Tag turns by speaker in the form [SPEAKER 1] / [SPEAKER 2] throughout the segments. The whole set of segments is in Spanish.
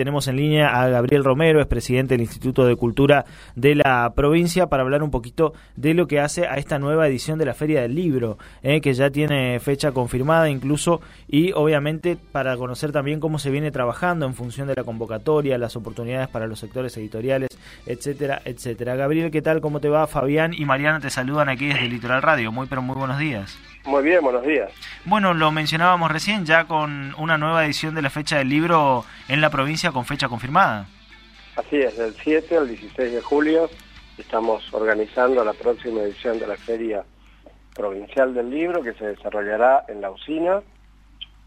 [SPEAKER 1] tenemos en línea a Gabriel Romero, es presidente del Instituto de Cultura de la provincia, para hablar un poquito de lo que hace a esta nueva edición de la Feria del Libro, eh, que ya tiene fecha confirmada incluso, y obviamente para conocer también cómo se viene trabajando en función de la convocatoria, las oportunidades para los sectores editoriales, etcétera, etcétera. Gabriel, ¿qué tal? ¿Cómo te va? Fabián y Mariana te saludan aquí desde Litoral Radio. Muy, pero muy buenos días.
[SPEAKER 2] Muy bien, buenos días.
[SPEAKER 1] Bueno, lo mencionábamos recién, ya con una nueva edición de la fecha del libro en la provincia con fecha confirmada.
[SPEAKER 2] Así es, del 7 al 16 de julio estamos organizando la próxima edición de la Feria Provincial del Libro que se desarrollará en la usina,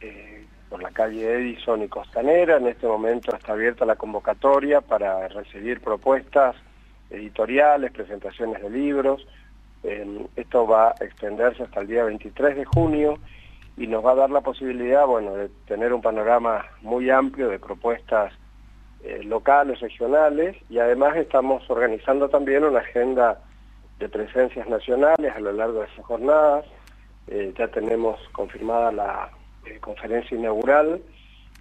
[SPEAKER 2] eh, por la calle Edison y Costanera. En este momento está abierta la convocatoria para recibir propuestas editoriales, presentaciones de libros, esto va a extenderse hasta el día 23 de junio y nos va a dar la posibilidad, bueno, de tener un panorama muy amplio de propuestas eh, locales, regionales y además estamos organizando también una agenda de presencias nacionales a lo largo de esas jornadas. Eh, ya tenemos confirmada la eh, conferencia inaugural,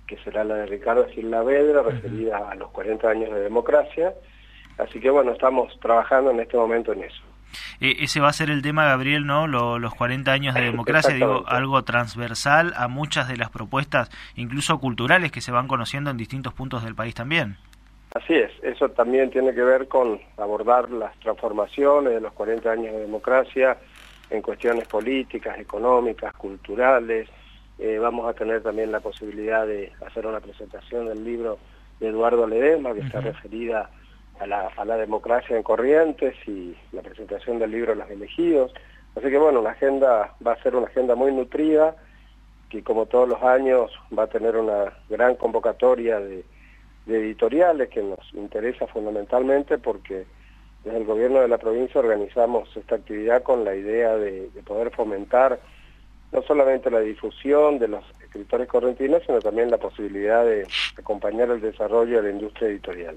[SPEAKER 2] que será la de Ricardo Gil Vedra, referida a los 40 años de democracia. Así que bueno, estamos trabajando en este momento en eso.
[SPEAKER 1] E, ese va a ser el tema, Gabriel, ¿no? los 40 años de democracia, digo, algo transversal a muchas de las propuestas, incluso culturales, que se van conociendo en distintos puntos del país también.
[SPEAKER 2] Así es, eso también tiene que ver con abordar las transformaciones de los 40 años de democracia en cuestiones políticas, económicas, culturales. Eh, vamos a tener también la posibilidad de hacer una presentación del libro de Eduardo Ledesma, que está referida a la, a la democracia en Corrientes y la presentación del libro Los elegidos. Así que bueno, la agenda va a ser una agenda muy nutrida, que como todos los años va a tener una gran convocatoria de, editoriales que nos interesa fundamentalmente porque desde el gobierno de la provincia organizamos esta actividad con la idea de, de poder fomentar no solamente la difusión de los escritores correntinos, sino también la posibilidad de acompañar el desarrollo de la industria editorial.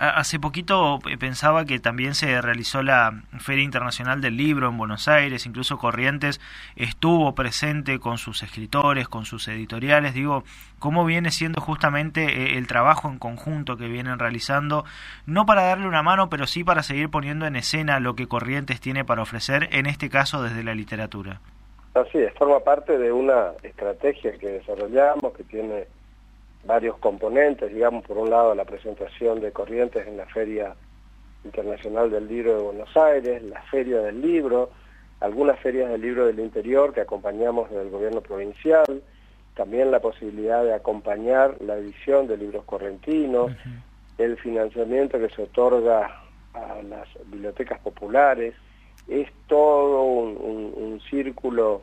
[SPEAKER 1] Hace poquito eh, pensaba que también se realizó la Feria Internacional del Libro en Buenos Aires, incluso Corrientes estuvo presente con sus escritores, con sus editoriales. Digo, ¿cómo viene siendo justamente eh, el trabajo en conjunto que vienen realizando? No para darle una mano, pero sí para seguir poniendo en escena lo que Corrientes tiene para ofrecer, en este caso desde la literatura.
[SPEAKER 2] Así es, forma parte de una estrategia que desarrollamos, que tiene varios componentes, digamos, por un lado la presentación de Corrientes en la Feria Internacional del Libro de Buenos Aires, la Feria del Libro, algunas ferias del libro del interior que acompañamos del gobierno provincial, también la posibilidad de acompañar la edición de libros correntinos, el financiamiento que se otorga a las bibliotecas populares, es todo un círculo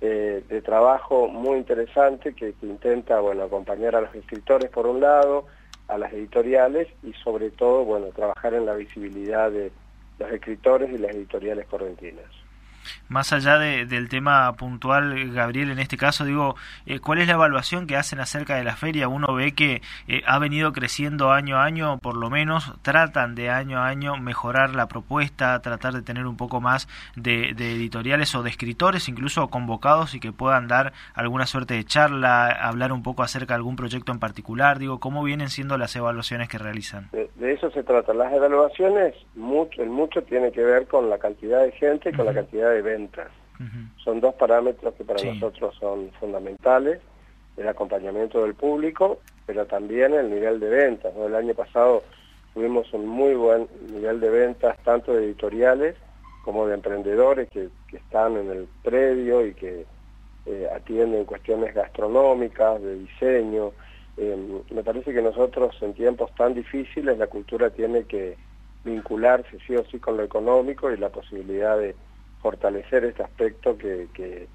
[SPEAKER 2] eh, de trabajo muy interesante que, intenta bueno acompañar a los escritores por un lado, a las editoriales y sobre todo bueno trabajar en la visibilidad de los escritores y las editoriales correntinas.
[SPEAKER 1] Más allá del tema puntual, Gabriel, en este caso, digo, eh, ¿cuál es la evaluación que hacen acerca de la feria? Uno ve que eh, ha venido creciendo año a año, por lo menos tratan de año a año mejorar la propuesta, tratar de tener un poco más de, editoriales o de escritores, incluso convocados y que puedan dar alguna suerte de charla, hablar un poco acerca de algún proyecto en particular. Digo, ¿cómo vienen siendo las evaluaciones que realizan?
[SPEAKER 2] De, eso se trata. Las evaluaciones, mucho, en mucho tiene que ver con la cantidad de gente y con la cantidad de ventas. Son dos parámetros que para nosotros son fundamentales, el acompañamiento del público, pero también el nivel de ventas. El año pasado tuvimos un muy buen nivel de ventas, tanto de editoriales como de emprendedores que, están en el predio y que eh, atienden cuestiones gastronómicas, de diseño. Eh, me parece que nosotros en tiempos tan difíciles la cultura tiene que vincularse sí o sí con lo económico y la posibilidad de fortalecer este aspecto que, que,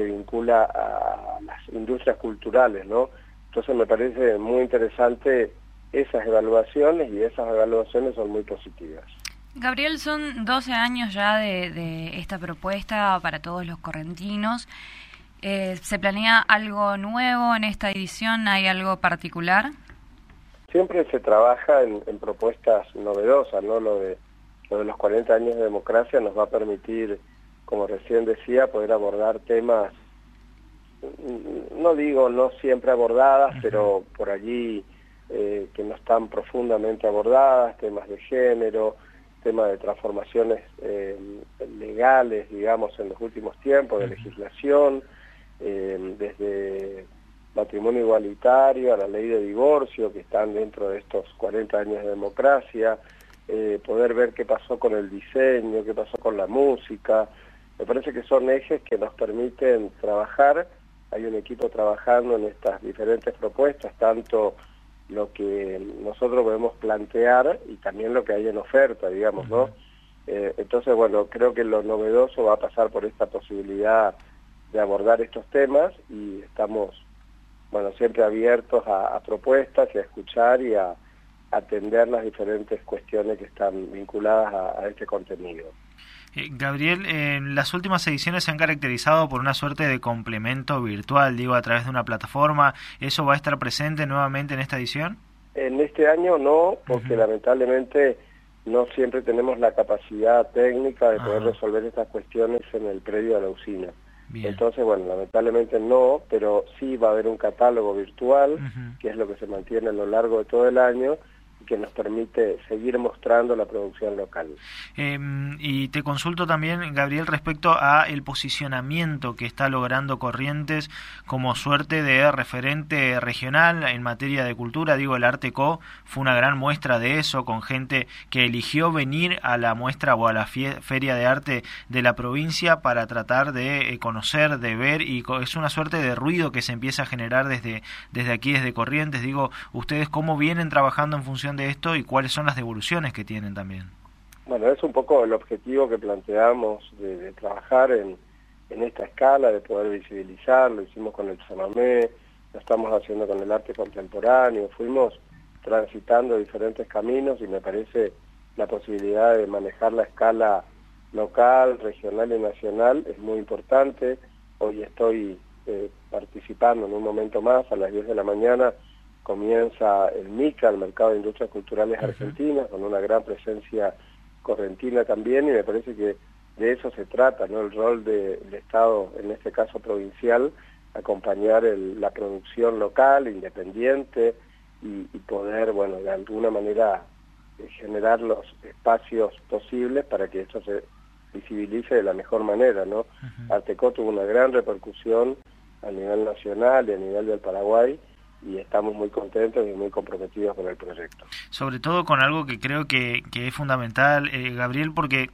[SPEAKER 2] vincula a las industrias culturales, ¿no? Entonces me parece muy interesante esas evaluaciones y esas evaluaciones son muy positivas.
[SPEAKER 3] Gabriel, son 12 años ya de, esta propuesta para todos los correntinos. Eh, ¿Se planea algo nuevo en esta edición? ¿Hay algo particular?
[SPEAKER 2] Siempre se trabaja en, en propuestas novedosas, ¿no? Lo de lo de los 40 años de democracia nos va a permitir, como recién decía, poder abordar temas, no digo no siempre abordadas, pero por allí eh, están profundamente abordadas, temas de género, temas de transformaciones eh, legales, digamos, en los últimos tiempos, de legislación, eh, desde matrimonio igualitario a la ley de divorcio, que están dentro de estos 40 años de democracia, eh, poder ver qué pasó con el diseño, qué pasó con la música. Me parece que son ejes que nos permiten trabajar. Hay un equipo trabajando en estas diferentes propuestas, tanto lo que nosotros podemos plantear y también lo que hay en oferta, digamos, ¿no? Eh, entonces, bueno, creo que lo novedoso va a pasar por esta posibilidad de abordar estos temas y estamos, bueno, siempre abiertos a, propuestas y a escuchar y a atender las diferentes cuestiones que están vinculadas a este contenido.
[SPEAKER 1] Eh, Gabriel, en las últimas ediciones se han caracterizado por una suerte de complemento virtual, digo, a través de una plataforma. ¿Eso va a estar presente nuevamente en esta edición?
[SPEAKER 2] En este año no, porque lamentablemente no siempre tenemos la capacidad técnica de poder resolver estas cuestiones en el predio de la usina. Entonces, bueno, lamentablemente no, pero sí va a haber un catálogo virtual, que es lo que se mantiene a lo largo de todo el año, que nos permite seguir mostrando la producción local.
[SPEAKER 1] Em, y te consulto también, Gabriel, respecto a el posicionamiento que está logrando Corrientes como suerte de referente regional en materia de cultura. Digo, el Arteco fue una gran muestra de eso, con gente que eligió venir a la muestra o a la feria de arte de la provincia para tratar de eh, conocer, de ver, y es una suerte de ruido que se empieza a generar desde, desde aquí, desde Corrientes. Digo, ustedes cómo vienen trabajando en función de esto y cuáles son las devoluciones que tienen también.
[SPEAKER 2] Bueno, es un poco el objetivo que planteamos de, trabajar en, en, esta escala, de poder visibilizar, lo hicimos con el chamamé, lo estamos haciendo con el arte contemporáneo, fuimos transitando diferentes caminos y me parece la posibilidad de manejar la escala local, regional y nacional es muy importante. Hoy estoy eh, participando en un momento más, a las 10 de la mañana, comienza el MICA, el Mercado de Industrias Culturales Argentinas, con una gran presencia correntina también, y me parece que de eso se trata, ¿no? El rol del Estado, en este caso provincial, acompañar la producción local, independiente, y, poder, bueno, de alguna manera eh, generar los espacios posibles para que esto se visibilice de la mejor manera, ¿no? Arteco tuvo una gran repercusión a nivel nacional y a nivel del Paraguay, y estamos muy contentos y muy comprometidos con el proyecto.
[SPEAKER 1] Sobre todo con algo que creo que, que es fundamental, eh, Gabriel, porque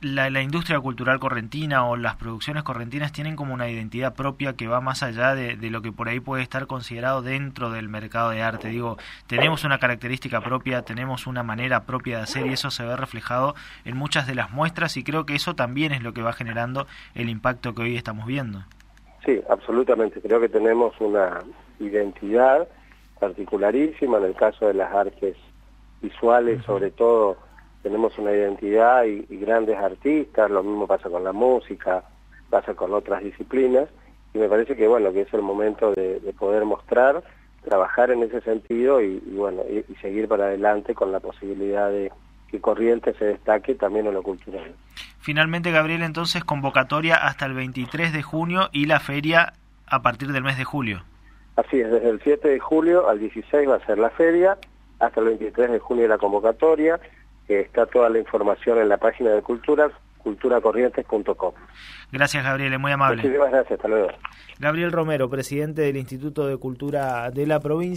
[SPEAKER 1] la, la, industria cultural correntina o las producciones correntinas tienen como una identidad propia que va más allá de, de, lo que por ahí puede estar considerado dentro del mercado de arte. Digo, tenemos una característica propia, tenemos una manera propia de hacer y eso se ve reflejado en muchas de las muestras y creo que eso también es lo que va generando el impacto que hoy estamos viendo.
[SPEAKER 2] Sí, absolutamente. Creo que tenemos una, identidad particularísima, en el caso de las artes visuales sobre todo tenemos una identidad y, grandes artistas, lo mismo pasa con la música, pasa con otras disciplinas, y me parece que bueno, que es el momento de, poder mostrar, trabajar en ese sentido y, bueno, y, seguir para adelante con la posibilidad de que Corrientes se destaque también en lo cultural.
[SPEAKER 1] Finalmente, Gabriel, entonces convocatoria hasta el 23 de junio y la feria a partir del mes de julio.
[SPEAKER 2] Así es, desde el 7 de julio al 16 va a ser la feria, hasta el 23 de junio la convocatoria, está toda la información en la página de Cultura, culturacorrientes.com.
[SPEAKER 1] Gracias, Gabriel, muy amable.
[SPEAKER 2] Muchísimas gracias, hasta luego.
[SPEAKER 1] Gabriel Romero, presidente del Instituto de Cultura de la provincia.